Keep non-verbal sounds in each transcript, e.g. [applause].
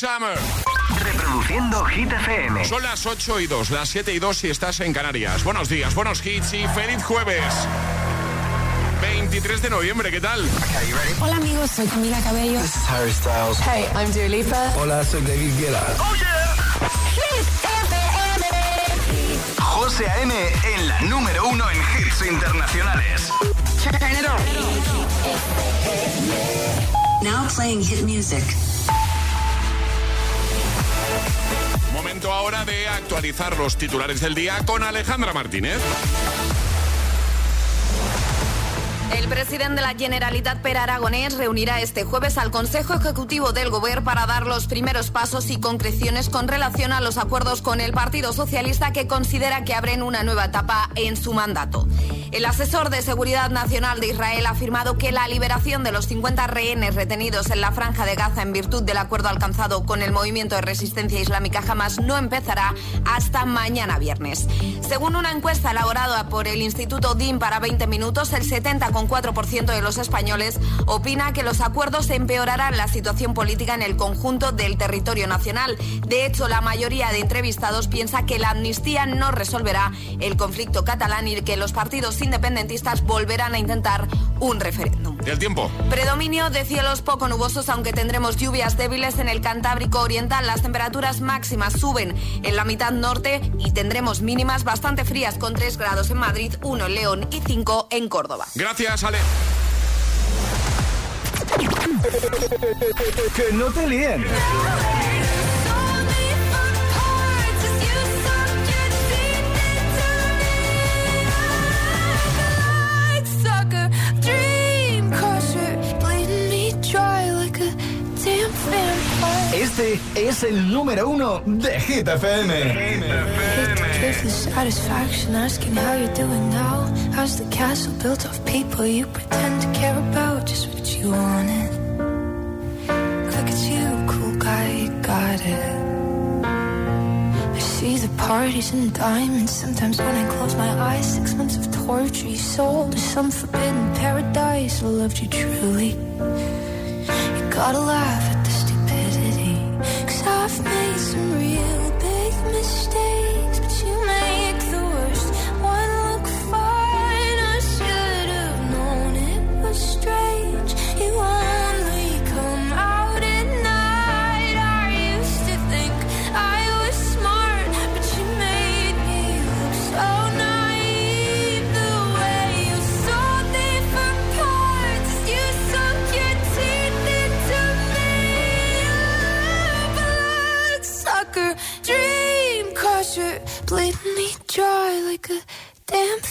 Summer. Reproduciendo Hit FM. Son las 8 y 2, las 7 y 2 si estás en Canarias. Buenos días, buenos hits y feliz jueves. 23 de noviembre, ¿qué tal? Hola amigos, soy Camila Cabello. This is Harry Styles. Hey, I'm Dua Lipa. Hola, soy David Guetta. José A.M. en la número uno en hits internacionales. Now playing hit music. Momento ahora de actualizar los titulares del día con Alejandra Martínez. El presidente de la Generalitat Per Aragonés reunirá este jueves al Consejo Ejecutivo del Gobierno para dar los primeros pasos y concreciones con relación a los acuerdos con el Partido Socialista que considera que abren una nueva etapa en su mandato. El asesor de Seguridad Nacional de Israel ha afirmado que la liberación de los 50 rehenes retenidos en la franja de Gaza en virtud del acuerdo alcanzado con el movimiento de resistencia islámica Hamas no empezará hasta mañana viernes. Según una encuesta elaborada por el Instituto DIN para 20 minutos, el 70,4% de los españoles opina que los acuerdos empeorarán la situación política en el conjunto del territorio nacional. De hecho, la mayoría de entrevistados piensa que la amnistía no resolverá el conflicto catalán y que los partidos independentistas volverán a intentar un referéndum. ¿Y el tiempo? Predominio de cielos poco nubosos, aunque tendremos lluvias débiles en el Cantábrico Oriental. Las temperaturas máximas suben en la mitad norte y tendremos mínimas bastante frías con 3 grados en Madrid, 1 en León y 5 en Córdoba. Gracias, Ale. Que no te líen. Este es el número uno de Hit FM. Give the satisfaction asking how you're doing now. How's the castle built of people you pretend to care about? Just what you wanted. Look at you, cool guy, you got it. I see the parties and diamonds. Sometimes when I close my eyes, six months of torture you sold to some forbidden paradise. I loved you truly. You gotta laugh face real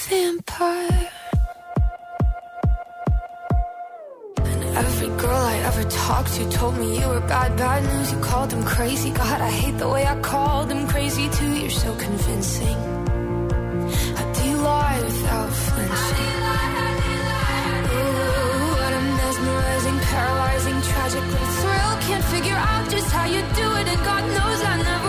vampire. And every girl I ever talked to told me you were bad, bad news. You called them crazy. God, I hate the way I called them crazy too. You're so convincing. How do lie without flinching? Ooh, what a mesmerizing, paralyzing, tragic little thrill. Can't figure out just how you do it, and God knows I never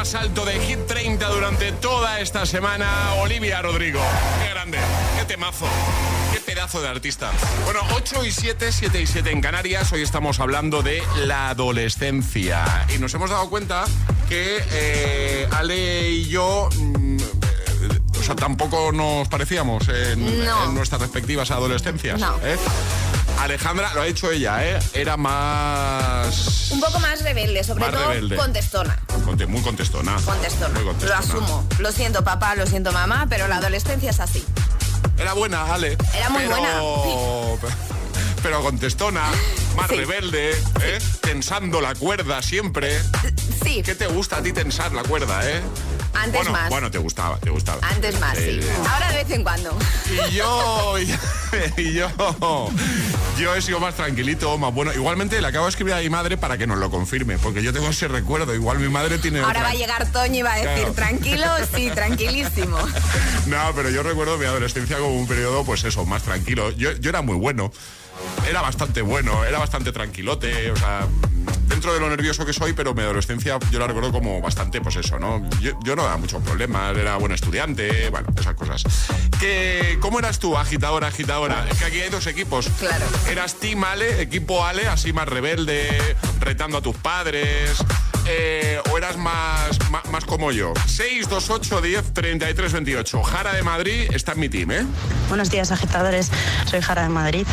más alto de Hit 30 durante toda esta semana. Olivia Rodrigo. Qué grande, qué temazo, qué pedazo de artista. Bueno, 8 y 7, 7 y 7 en Canarias. Hoy estamos hablando de la adolescencia. Y nos hemos dado cuenta que eh, Ale y yo. mm, eh, o sea, tampoco nos parecíamos en, No. en nuestras respectivas adolescencias. No. ¿eh? Alejandra, lo ha hecho ella, ¿eh? Era más. Un poco más rebelde, sobre Más todo rebelde. contestona. Conte- Muy contestona. Contestona. Muy Lo asumo. Lo siento, papá, lo siento, mamá, pero la adolescencia es así. Era buena, Ale. Era muy pero... [laughs] Pero contestona, más Sí. rebelde, ¿eh? Tensando la cuerda siempre. Sí, ¿Qué te gusta a ti tensar la cuerda, eh? Antes bueno, más. Bueno, te gustaba, te gustaba. Antes más, sí. Eh, Ahora de vez en cuando. Y yo, [laughs] y yo, yo he sido más tranquilito, más bueno. Igualmente le acabo de escribir a mi madre para que nos lo confirme, porque yo tengo ese recuerdo. Igual mi madre tiene Ahora otra. va a llegar Toño y va a decir, Claro. tranquilo, sí, tranquilísimo. [laughs] No, pero yo recuerdo mi adolescencia como un periodo, pues eso, más tranquilo. Yo, yo era muy bueno. Era bastante bueno, era bastante tranquilote, o sea, dentro de lo nervioso que soy, pero mi adolescencia yo la recuerdo como bastante, pues eso, ¿no? Yo, yo no daba muchos problemas, era buen estudiante, bueno, esas cosas. ¿Qué, ¿Cómo eras tú, agitadora, agitadora? Es que aquí hay dos equipos. Claro. ¿Eras Team Ale, equipo Ale, así más rebelde, retando a tus padres? Eh, ¿O eras más, más, como yo? 628 10 33 28. Jara de Madrid está en mi team, ¿eh? Buenos días, agitadores. Soy Jara de Madrid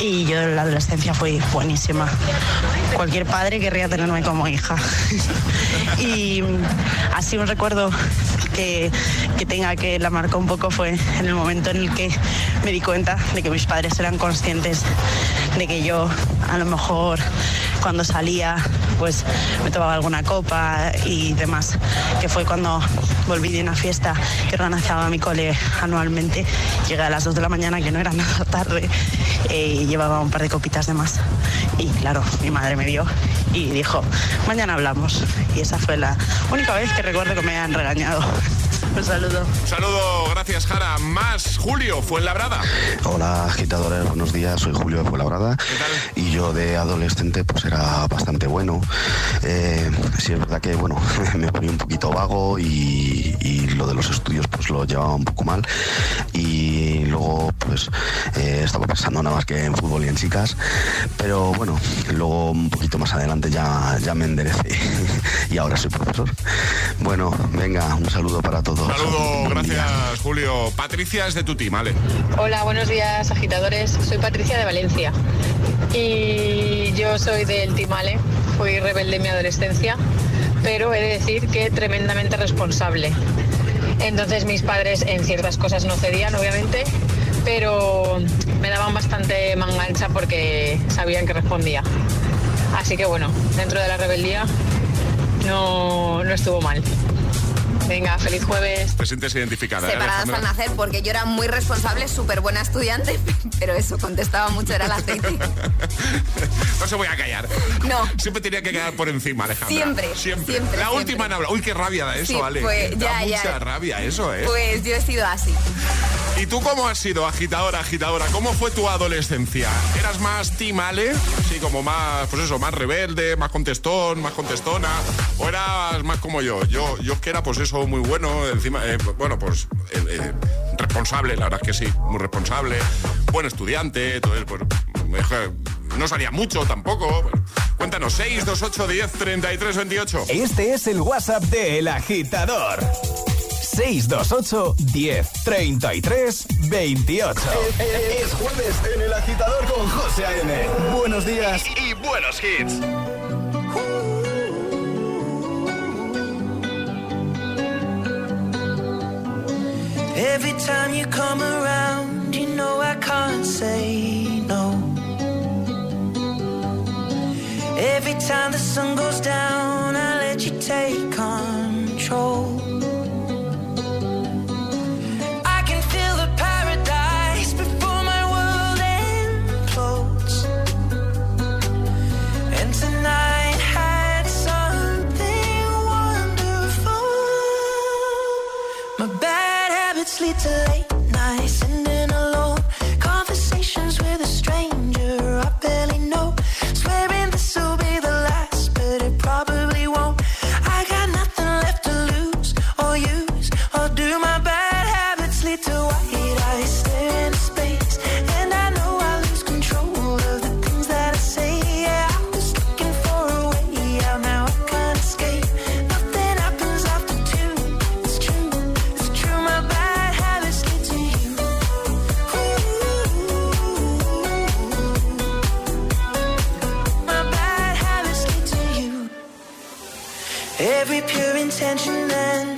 y yo en la adolescencia fui buenísima. Cualquier padre querría tenerme como hija. [laughs] y así un recuerdo que, que tenga que la marcó un poco fue en el momento en el que me di cuenta de que mis padres eran conscientes de que yo a lo mejor cuando salía pues me tomaba alguna copa y demás, que fue cuando volví de una fiesta que organizaba mi cole anualmente. Llegué a las 2 de la mañana, que no era [laughs] nada tarde, eh, y llevaba un par de copitas de más. Y claro, mi madre me vio y dijo, mañana hablamos. Y esa fue la única vez que recuerdo que me han regañado. Un saludo. saludo, gracias Jara. Más Julio, fue en Labrada. Hola, agitadores, buenos días. Soy Julio de Fuenlabrada. Y yo de adolescente, pues era bastante bueno. Eh, sí, es verdad que, bueno, [laughs] me ponía un poquito vago y, y lo de los estudios, pues lo llevaba un poco mal. Y luego, pues, eh, estaba pensando nada más que en fútbol y en chicas. Pero bueno, luego un poquito más adelante ya, ya me enderecé. [laughs] y ahora soy profesor. Bueno, venga, un saludo para todos. Saludo, gracias Julio. Patricia es de tu team, ¿vale? Hola, buenos días agitadores. Soy Patricia de Valencia y yo soy del Timale. Fui rebelde en mi adolescencia, pero he de decir que tremendamente responsable. Entonces mis padres en ciertas cosas no cedían, obviamente, pero me daban bastante mangancha porque sabían que respondía. Así que bueno, dentro de la rebeldía no, no estuvo mal. Venga, feliz jueves. Te sientes identificada. ¿eh, Separadas al Alejandra? nacer, porque yo era muy responsable, súper buena estudiante, [laughs] pero eso, contestaba mucho, era el aceite. [laughs] No se voy a callar. No. Siempre tenía que quedar por encima, Alejandra. Siempre, Siempre. siempre, La siempre. última en hablar. Uy, qué rabia da eso, Sí, Ale. pues, da ya, ya. mucha rabia eso, ¿eh? Pues yo he sido así. ¿Y tú cómo has sido, agitadora, agitadora? ¿Cómo fue tu adolescencia? ¿Eras más team Ale? Sí, como más, pues eso, más rebelde, más contestón, más contestona. ¿O eras más como yo? Yo, yo que era, pues eso, muy bueno. Encima, eh, bueno, pues eh, eh, responsable, la verdad es que sí, muy responsable. Buen estudiante, entonces, pues, no salía mucho tampoco. Cuéntanos, 6, 2, 8, 10, 33, 28. Este es el WhatsApp de El Agitador. 628 10 33 28. Es jueves en El Agitador con José A.M. Buenos días y buenos hits. Every time you come around, you know I can't say no. Every time the sun goes down, I let you take control. Every pure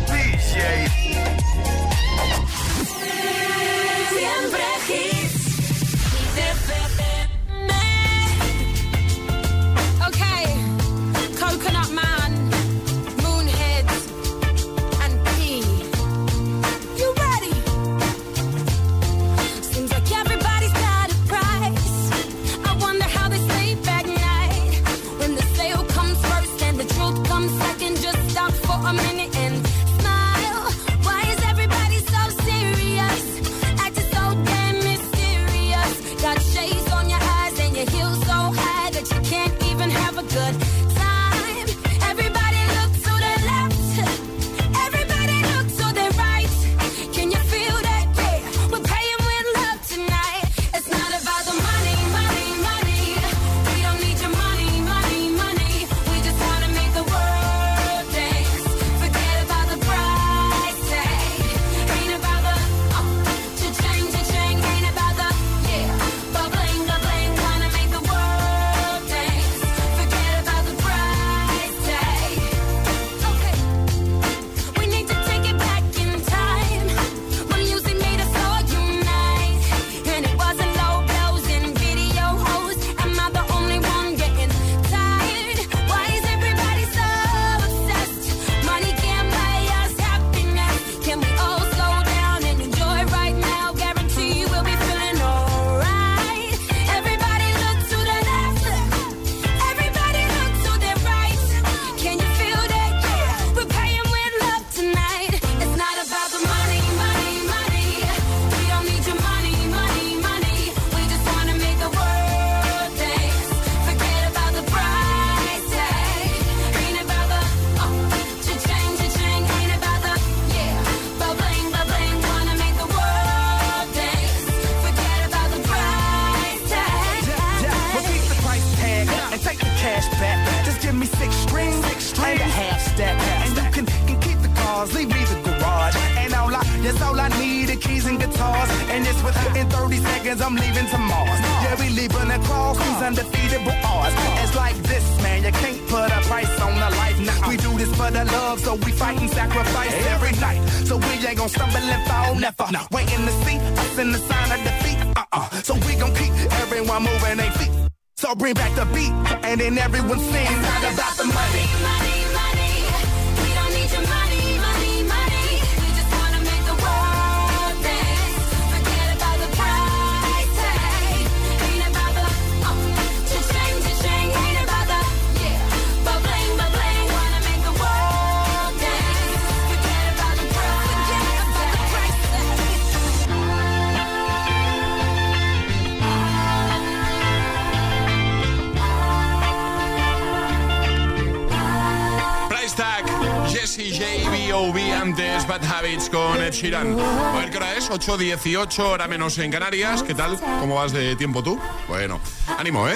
8.18, hora menos en Canarias. ¿Qué tal? ¿Cómo vas de tiempo tú? Bueno, ánimo, ¿eh?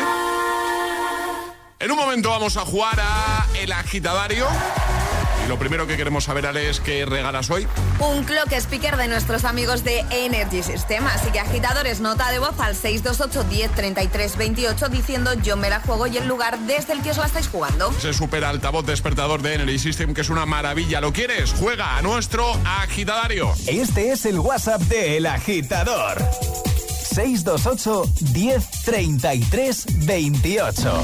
En un momento vamos a jugar a El Agitadario lo primero que queremos saber, Ale, es qué regalas hoy. Un clock speaker de nuestros amigos de Energy System. Así que agitadores, nota de voz al 628 10 33 28 diciendo yo me la juego y el lugar desde el que os la estáis jugando. Se supera altavoz despertador de Energy System, que es una maravilla. ¿Lo quieres? Juega a nuestro agitadario. Este es el WhatsApp de El Agitador. 628 10 33 28.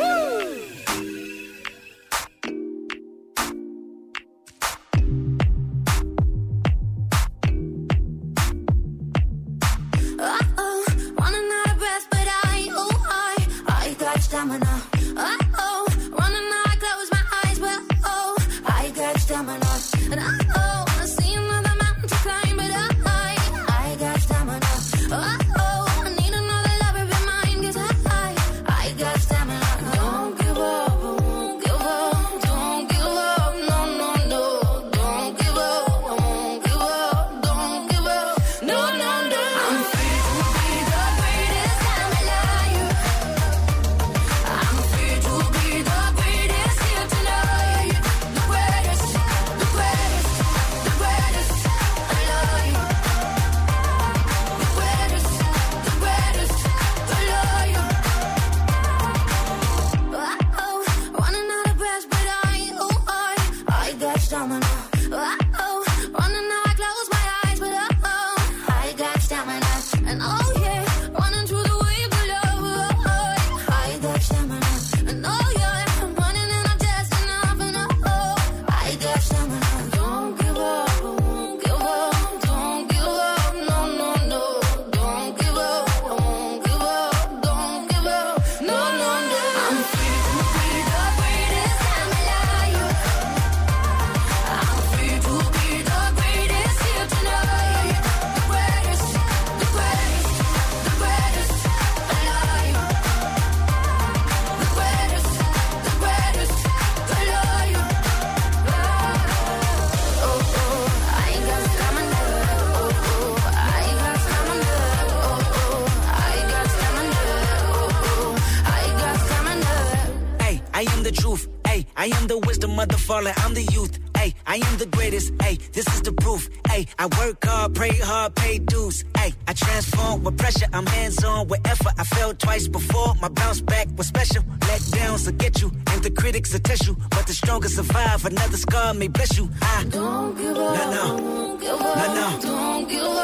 I am the wisdom of the fallen. I'm the youth. Hey, I am the greatest. Hey, this is the proof. Hey, I work hard, pray hard, pay dues. Hey, I transform with pressure. I'm hands on with effort. I fell twice before. My bounce back was special. Let downs will get you, and the critics will test you. But the strongest survive. Another scar may bless you. I Don't give up. No, no. Won't give up. No, no. Don't give up.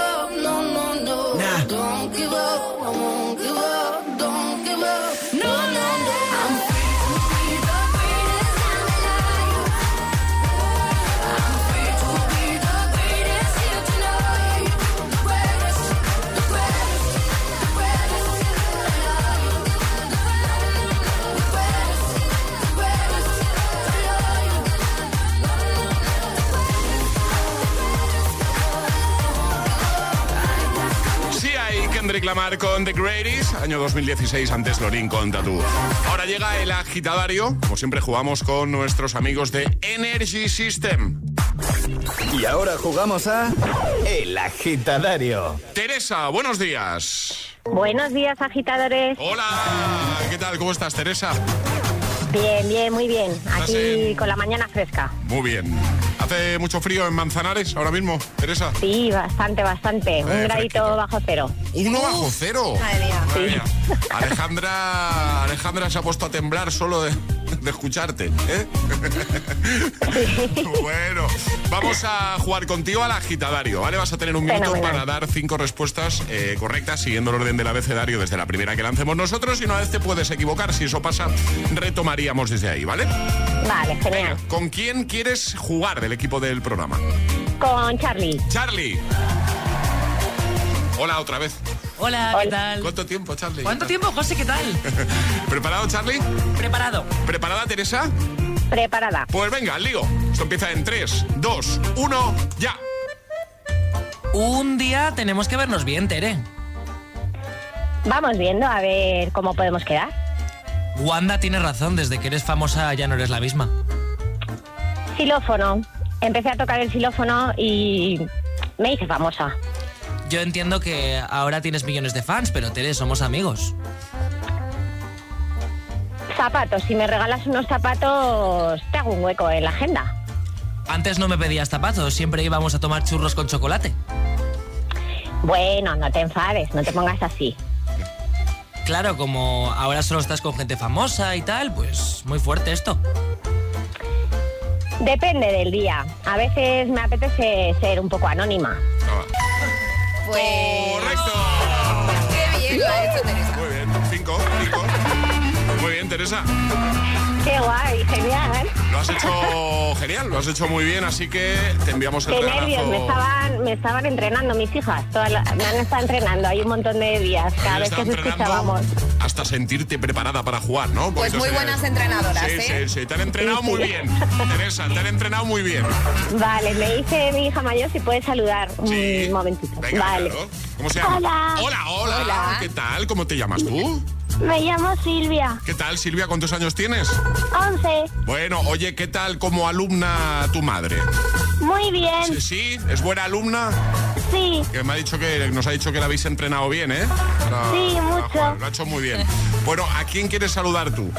Kendrick Lamar con The Greatest, año 2016, antes Lorin con Tatu. Ahora llega el agitadario, como siempre jugamos con nuestros amigos de Energy System. Y ahora jugamos a El Agitadario. Teresa, buenos días. Buenos días, agitadores. Hola, ¿qué tal? ¿Cómo estás, Teresa? Bien, bien, muy bien. ¿Estás Aquí en- con la mañana fresca. Muy bien. ¿Hace mucho frío en Manzanares ahora mismo, Teresa? Sí, bastante, bastante. Un Eh, gradito bajo cero. Uno bajo cero. Madre mía. Madre mía. Alejandra, Alejandra se ha puesto a temblar solo de, de escucharte. ¿eh? [laughs] bueno, vamos a jugar contigo al agitadario, ¿vale? Vas a tener un minuto Fenomenal. para dar cinco respuestas eh, correctas siguiendo el orden del abecedario desde la primera que lancemos nosotros y una vez te puedes equivocar. Si eso pasa, retomaríamos desde ahí, ¿vale? Vale, genial. ¿Con quién quieres jugar del equipo del programa? Con Charlie. Charlie. Hola otra vez. Hola, ¿qué tal? ¿Cuánto tiempo, Charlie? ¿Cuánto tiempo, José? ¿Qué tal? [laughs] ¿Preparado, Charlie? Preparado. ¿Preparada, Teresa? Preparada. Pues venga, al lío. Esto empieza en 3, 2, 1, ya. Un día tenemos que vernos bien, Tere. Vamos viendo a ver cómo podemos quedar. Wanda tiene razón, desde que eres famosa ya no eres la misma. Xilófono. Empecé a tocar el xilófono y me hice famosa. Yo entiendo que ahora tienes millones de fans, pero Tere, somos amigos. Zapatos. Si me regalas unos zapatos, te hago un hueco en la agenda. Antes no me pedías zapatos, siempre íbamos a tomar churros con chocolate. Bueno, no te enfades, no te pongas así. Claro, como ahora solo estás con gente famosa y tal, pues muy fuerte esto. Depende del día. A veces me apetece ser un poco anónima fue. ¡Correcto! ¡Qué bien lo ha hecho Teresa! Muy bien, cinco, cinco. Muy bien, Teresa. Qué guay, genial. Lo has hecho genial, lo has hecho muy bien, así que te enviamos el Qué regalazo. nervios, me estaban, me estaban entrenando mis hijas. Todas la- me han estado entrenando, hay un montón de días cada vez que entrenando escuchábamos. Hasta sentirte preparada para jugar, ¿no? Pues muy se- buenas entrenadoras, Sí, ¿eh? sí, sí, te han entrenado Sí, muy bien. Teresa, te han entrenado muy bien. Vale, me dice mi hija mayor si puede saludar un momentito. Venga, vale. claro. ¿Cómo se llama? Hola. Hola, hola. Hola. ¿Qué tal? ¿Cómo te llamas tú? Me llamo Silvia, ¿Qué tal, Silvia? ¿Cuántos años tienes? 11. Bueno, oye, ¿qué tal como alumna tu madre? Muy bien, Sí, sí, es buena alumna. sí. Que me ha dicho que nos ha dicho que la habéis entrenado bien, ¿eh? Para- Sí, para mucho. jugar. Lo ha hecho muy bien. Bueno, ¿a quién quieres saludar tú?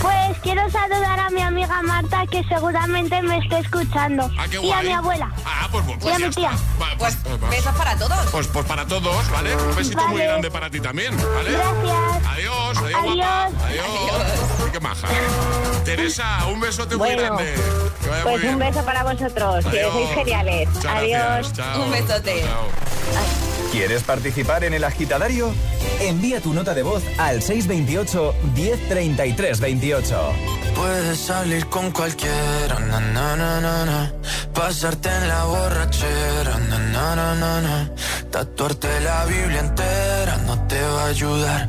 Pues quiero saludar a mi amiga Marta que seguramente me esté escuchando. Ah, qué y a mi abuela. Ah, pues, pues, y a ya mi tía. está. Va, pues, pues. Besos para todos. Pues, pues para todos, ¿vale? Un besito muy grande para ti también, ¿vale? Gracias. Adiós, adiós, Adiós. guapa. Adiós. Ay, qué maja. Teresa, un besote muy Bueno, grande. Que vaya muy Pues bien. un beso para vosotros, que sois geniales. Muchas Adiós. chao. Un besote. Chao. ¿Quieres participar en el agitadario? Envía tu nota de voz al 628 1033 28. Puedes salir con cualquiera, na, na, na, na, na. pasarte en la borrachera, na, na, na, na, na. tatuarte la Biblia entera no te va a ayudar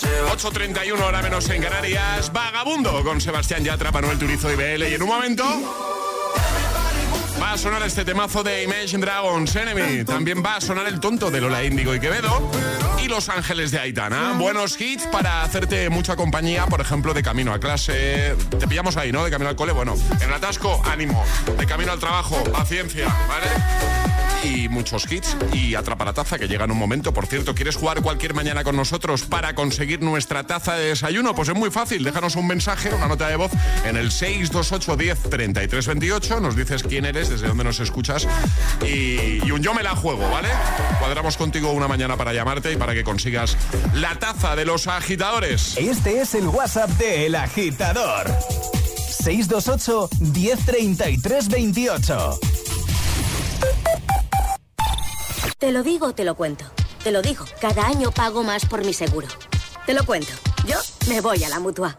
8.31 hora menos en Canarias. Vagabundo con Sebastián Yatra, Manuel Turizo y BL. Y en un momento va a sonar este temazo de Imagine Dragons Enemy. También va a sonar el tonto de Lola Índigo y Quevedo. Y Los Ángeles de Aitana. Buenos hits para hacerte mucha compañía, por ejemplo, de camino a clase. Te pillamos ahí, ¿no? De camino al cole. Bueno, en el atasco, ánimo. De camino al trabajo, paciencia, ¿vale? y muchos hits y atrapa la taza que llega en un momento. Por cierto, ¿quieres jugar cualquier mañana con nosotros para conseguir nuestra taza de desayuno? Pues es muy fácil, déjanos un mensaje, una nota de voz en el 628 10 33 28, nos dices quién eres, desde dónde nos escuchas y, y un Yo me la juego, ¿vale? Cuadramos contigo una mañana para llamarte y para que consigas la taza de los agitadores. Este es el WhatsApp de El Agitador. 628 1033 28 Te lo digo, te lo cuento. Te lo digo, cada año pago más por mi seguro. Te lo cuento. Yo me voy a la mutua.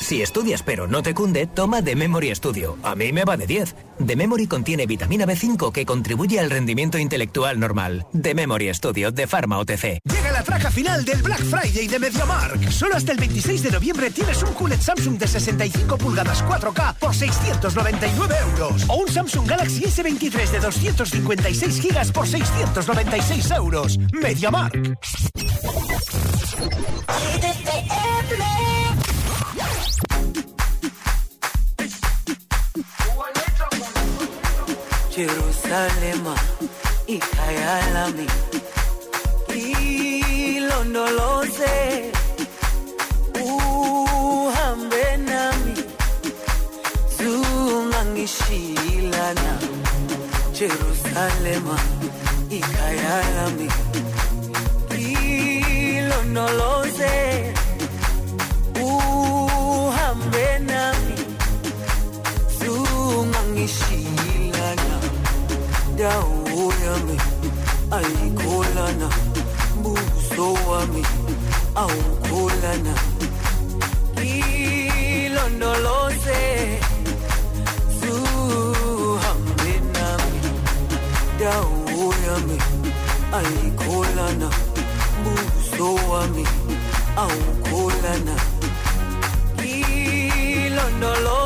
Si estudias pero no te cunde, toma The Memory Studio. A mí me va de 10. The Memory contiene vitamina B5 que contribuye al rendimiento intelectual normal. The Memory Studio de Pharma OTC. Llega la traca final del Black Friday de MediaMark. Solo hasta el 26 de noviembre tienes un QLED Samsung de 65 pulgadas 4K por 699 euros. O un Samsung Galaxy S23 de 256 gigas por 696 euros. MediaMark. Jerusalema ikayalami. Ilondoloze uhambe nami. Zungangishilana Jerusalema ikayalami dawo yami ayikholana buso wami awukholana. Ilondoloze zuhambe nami. Dawo yami ayikholana buso wami awukholana. Ilondoloze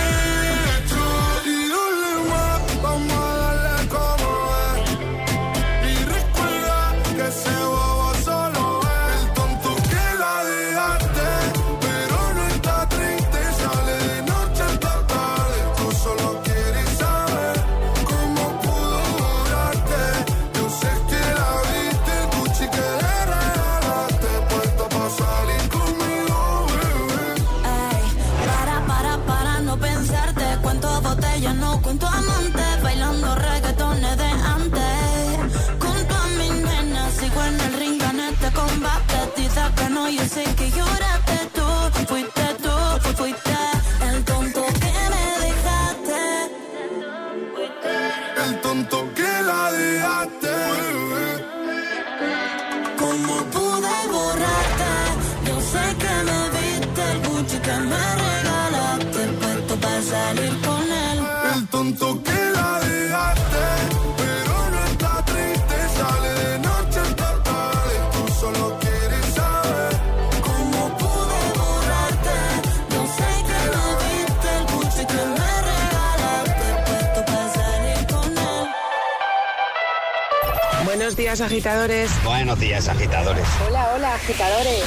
Días, agitadores. Buenos días, agitadores. Hola, hola, agitadores.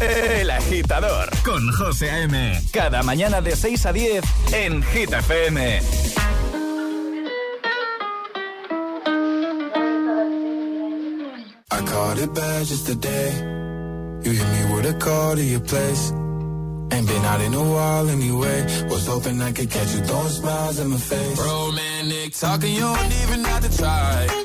El agitador con José A.M. Cada mañana de 6 a 10 en Hit FM. I caught it bad just today. You hit me with a call to your place. Ain't been out in a while anyway. Was hoping I could catch you throwing smiles in my face. Romantic talking, you don't even have to try.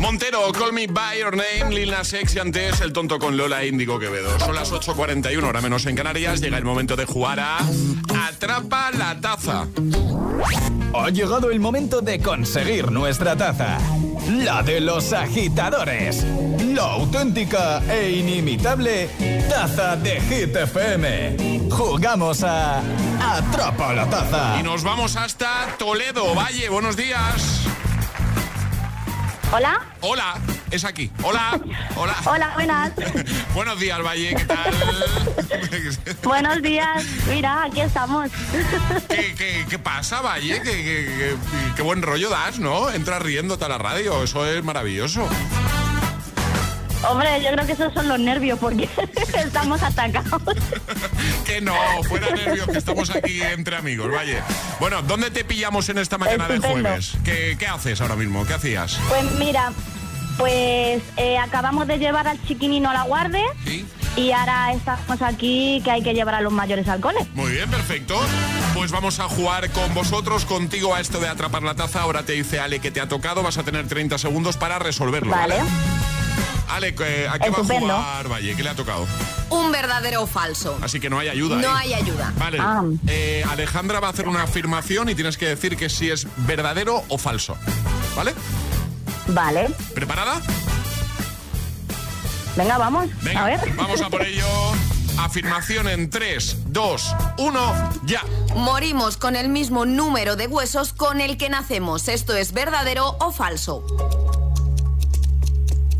Montero, Call Me By Your Name, Lil Nas X y antes el tonto con Lola Índigo Quevedo. Son las 8.41, hora menos en Canarias. Llega el momento de jugar a Atrapa la Taza. Ha llegado el momento de conseguir nuestra taza. La de los agitadores. La auténtica e inimitable taza de Hit FM. Jugamos a Atrapa la taza. Y nos vamos hasta Toledo. Valle, buenos días. Hola. Hola, es aquí. Hola. Hola. Hola, buenas. [laughs] buenos días, Valle, ¿qué tal? [laughs] Buenos días. Mira, aquí estamos. [laughs] ¿Qué, qué- qué pasa, Valle? ¿Qué, qué- qué- buen rollo das, ¿no? Entras riéndote a la radio, eso es maravilloso. Hombre, yo creo que esos son los nervios porque estamos atacados. Que no, fuera nervios, que estamos aquí entre amigos, Valle. Bueno, ¿dónde te pillamos en esta mañana de jueves? ¿Qué, qué haces ahora mismo? ¿Qué hacías? Pues mira, pues eh, acabamos de llevar al chiquinino a la guardia y ahora estamos aquí que hay que llevar a los mayores al cole. Muy bien, perfecto. Pues vamos a jugar con vosotros, contigo a esto de atrapar la taza. Ahora te dice Ale que te ha tocado, vas a tener 30 segundos para resolverlo. Vale. Ale, eh, ¿a qué Estupendo. va a jugar Valle? ¿Qué le ha tocado? Un verdadero o falso. Así que no hay ayuda. No ¿eh? hay ayuda. Vale. Ah. Eh, Alejandra va a hacer una afirmación y tienes que decir que si es verdadero o falso. ¿Vale? Vale. ¿Preparada? Venga, vamos. Venga, a ver. vamos a por ello. Afirmación en 3, 2, 1, ya. Morimos con el mismo número de huesos con el que nacemos. ¿Esto es verdadero o falso?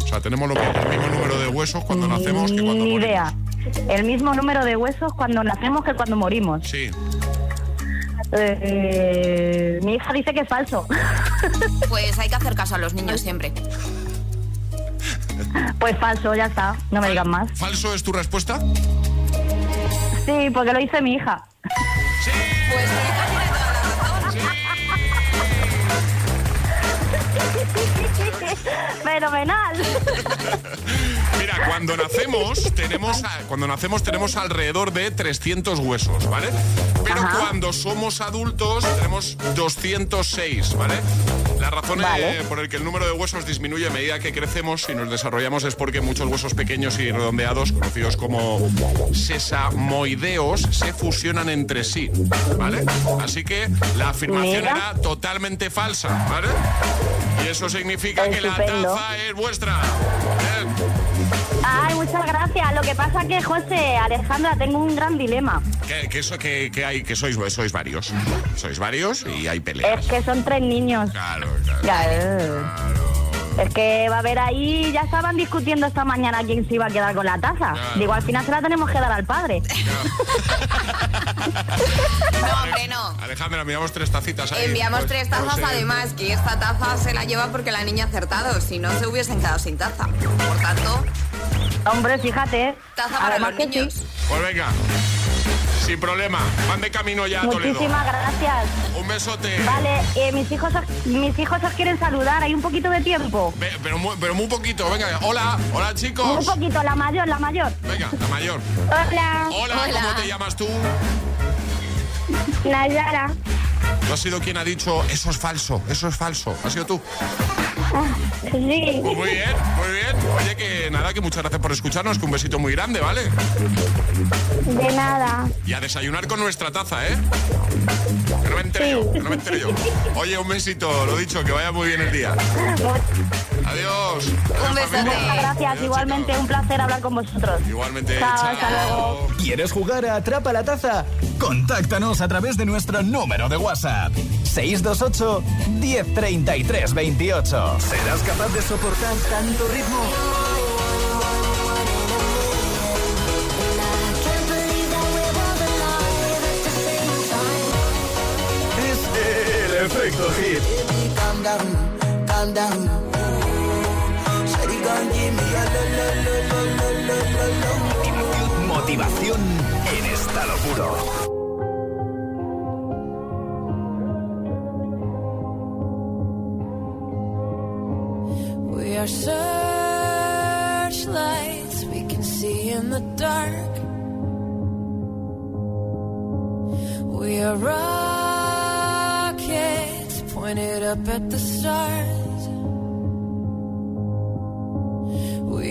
O sea, tenemos lo que, el mismo número de huesos cuando nacemos que cuando Ni morimos. idea. El mismo número de huesos cuando nacemos que cuando morimos. Sí. Eh, mi hija dice que es falso. [laughs] Pues hay que hacer caso a los niños siempre. Pues falso, ya está. No me digan más. ¿Falso es tu respuesta? Sí, porque lo dice mi hija. Pues [laughs] Fenomenal. [laughs] Cuando nacemos tenemos a- cuando nacemos tenemos alrededor de 300 huesos, ¿vale? Pero Ajá. cuando somos adultos tenemos 206, ¿vale? La razón Vale. eh, por el que el número de huesos disminuye a medida que crecemos y nos desarrollamos es porque muchos huesos pequeños y redondeados, conocidos como sesamoideos, se fusionan entre sí, ¿vale? Así que la afirmación Mira. era totalmente falsa, ¿vale? Y eso significa que la taza es vuestra. Ay, muchas gracias. Lo que pasa que, José, Alejandra, tengo un gran dilema. Que, que eso que, que hay, que sois, sois varios. Sois varios y hay peleas. Es que son tres niños. Claro, claro. Ya, eh. Es que va a haber ahí, ya estaban discutiendo esta mañana quién se iba a quedar con la taza. Claro. Digo, al final se la tenemos que dar al padre. [laughs] No, hombre, no. Alejandra, enviamos tres tacitas ahí. Enviamos Pues- tres tazas además, que esta taza se la lleva porque la niña ha acertado, si no se hubiesen quedado sin taza. Por tanto, Hombre, fíjate. taza para Además los que niños. sí. Pues venga, sin problema. Van de camino ya a Toledo. Muchísimas gracias. Un besote. Vale, eh, mis hijos os- mis hijos os quieren saludar. Hay un poquito de tiempo. Ve- pero, muy, pero muy poquito. Venga, hola, hola Un chicos. poquito, la mayor, la mayor. Venga, la mayor. Hola. Hola, ¿cómo te llamas tú? Nayara. ¿Tú has sido quien ha dicho eso es falso, eso es falso? ¿Has sido tú? Sí. Muy bien, muy bien. Oye, que nada, que muchas gracias por escucharnos, que un besito muy grande, ¿vale? De nada. Y a desayunar con nuestra taza, ¿eh? Que no me entere yo, que no me entere yo. Oye, un besito, lo dicho, que vaya muy bien el día. Adiós. Un beso. Muchas gracias. Igualmente, un placer hablar con vosotros. Igualmente, Chao, chao. hasta luego. ¿Quieres jugar a Atrapa la Taza? Contáctanos a través de nuestro número de WhatsApp. 628 1033 28. ¿Serás capaz de soportar tanto ritmo? Es el efecto hit. Calm down, calm down. Gon' give me a lo, lo, lo, lo, lo, lo, lo, lo. Motivación en estado puro. We are searchlights we can see in the dark. We are rockets pointed up at the stars.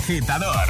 agitador.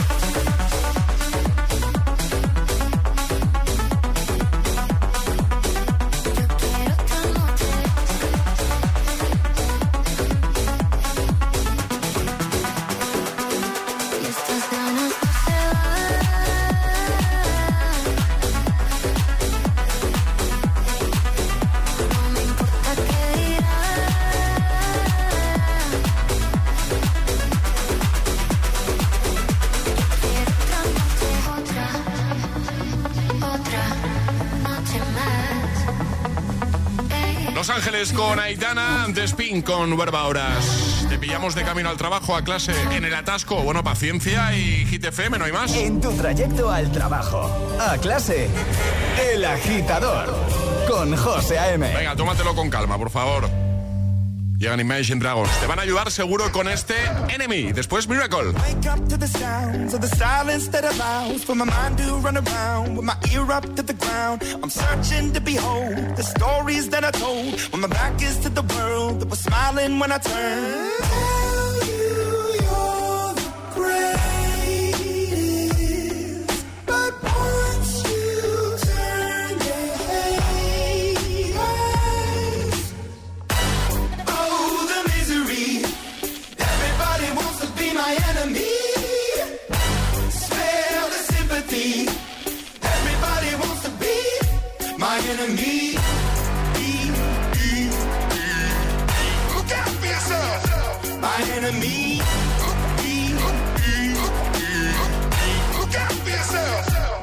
Con Verba Horas. Te pillamos de camino al trabajo, a clase, en el atasco. Bueno, paciencia y Hit FM, no hay más. En tu trayecto al trabajo, a clase, El Agitador, con José A.M. Venga, tómatelo con calma, por favor. Llegan Imagine Dragons. Te van a ayudar seguro con este Enemy. Después Miracle. Wake up to the sounds of the silence that allows for my mind to run around with my ear up to the ground. I'm searching to behold the stories that I told when my back is to the world that was smiling when I turned.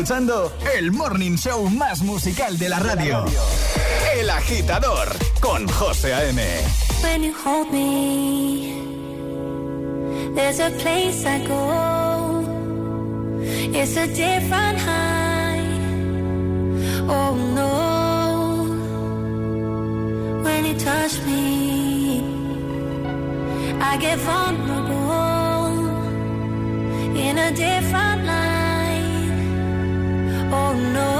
escuchando el morning show más musical de la radio. El agitador con José A.M. When you hold me, there's a place I go. It's a different high. Oh no. When you touch me, I get vulnerable in a different light. Oh no.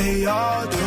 they all do.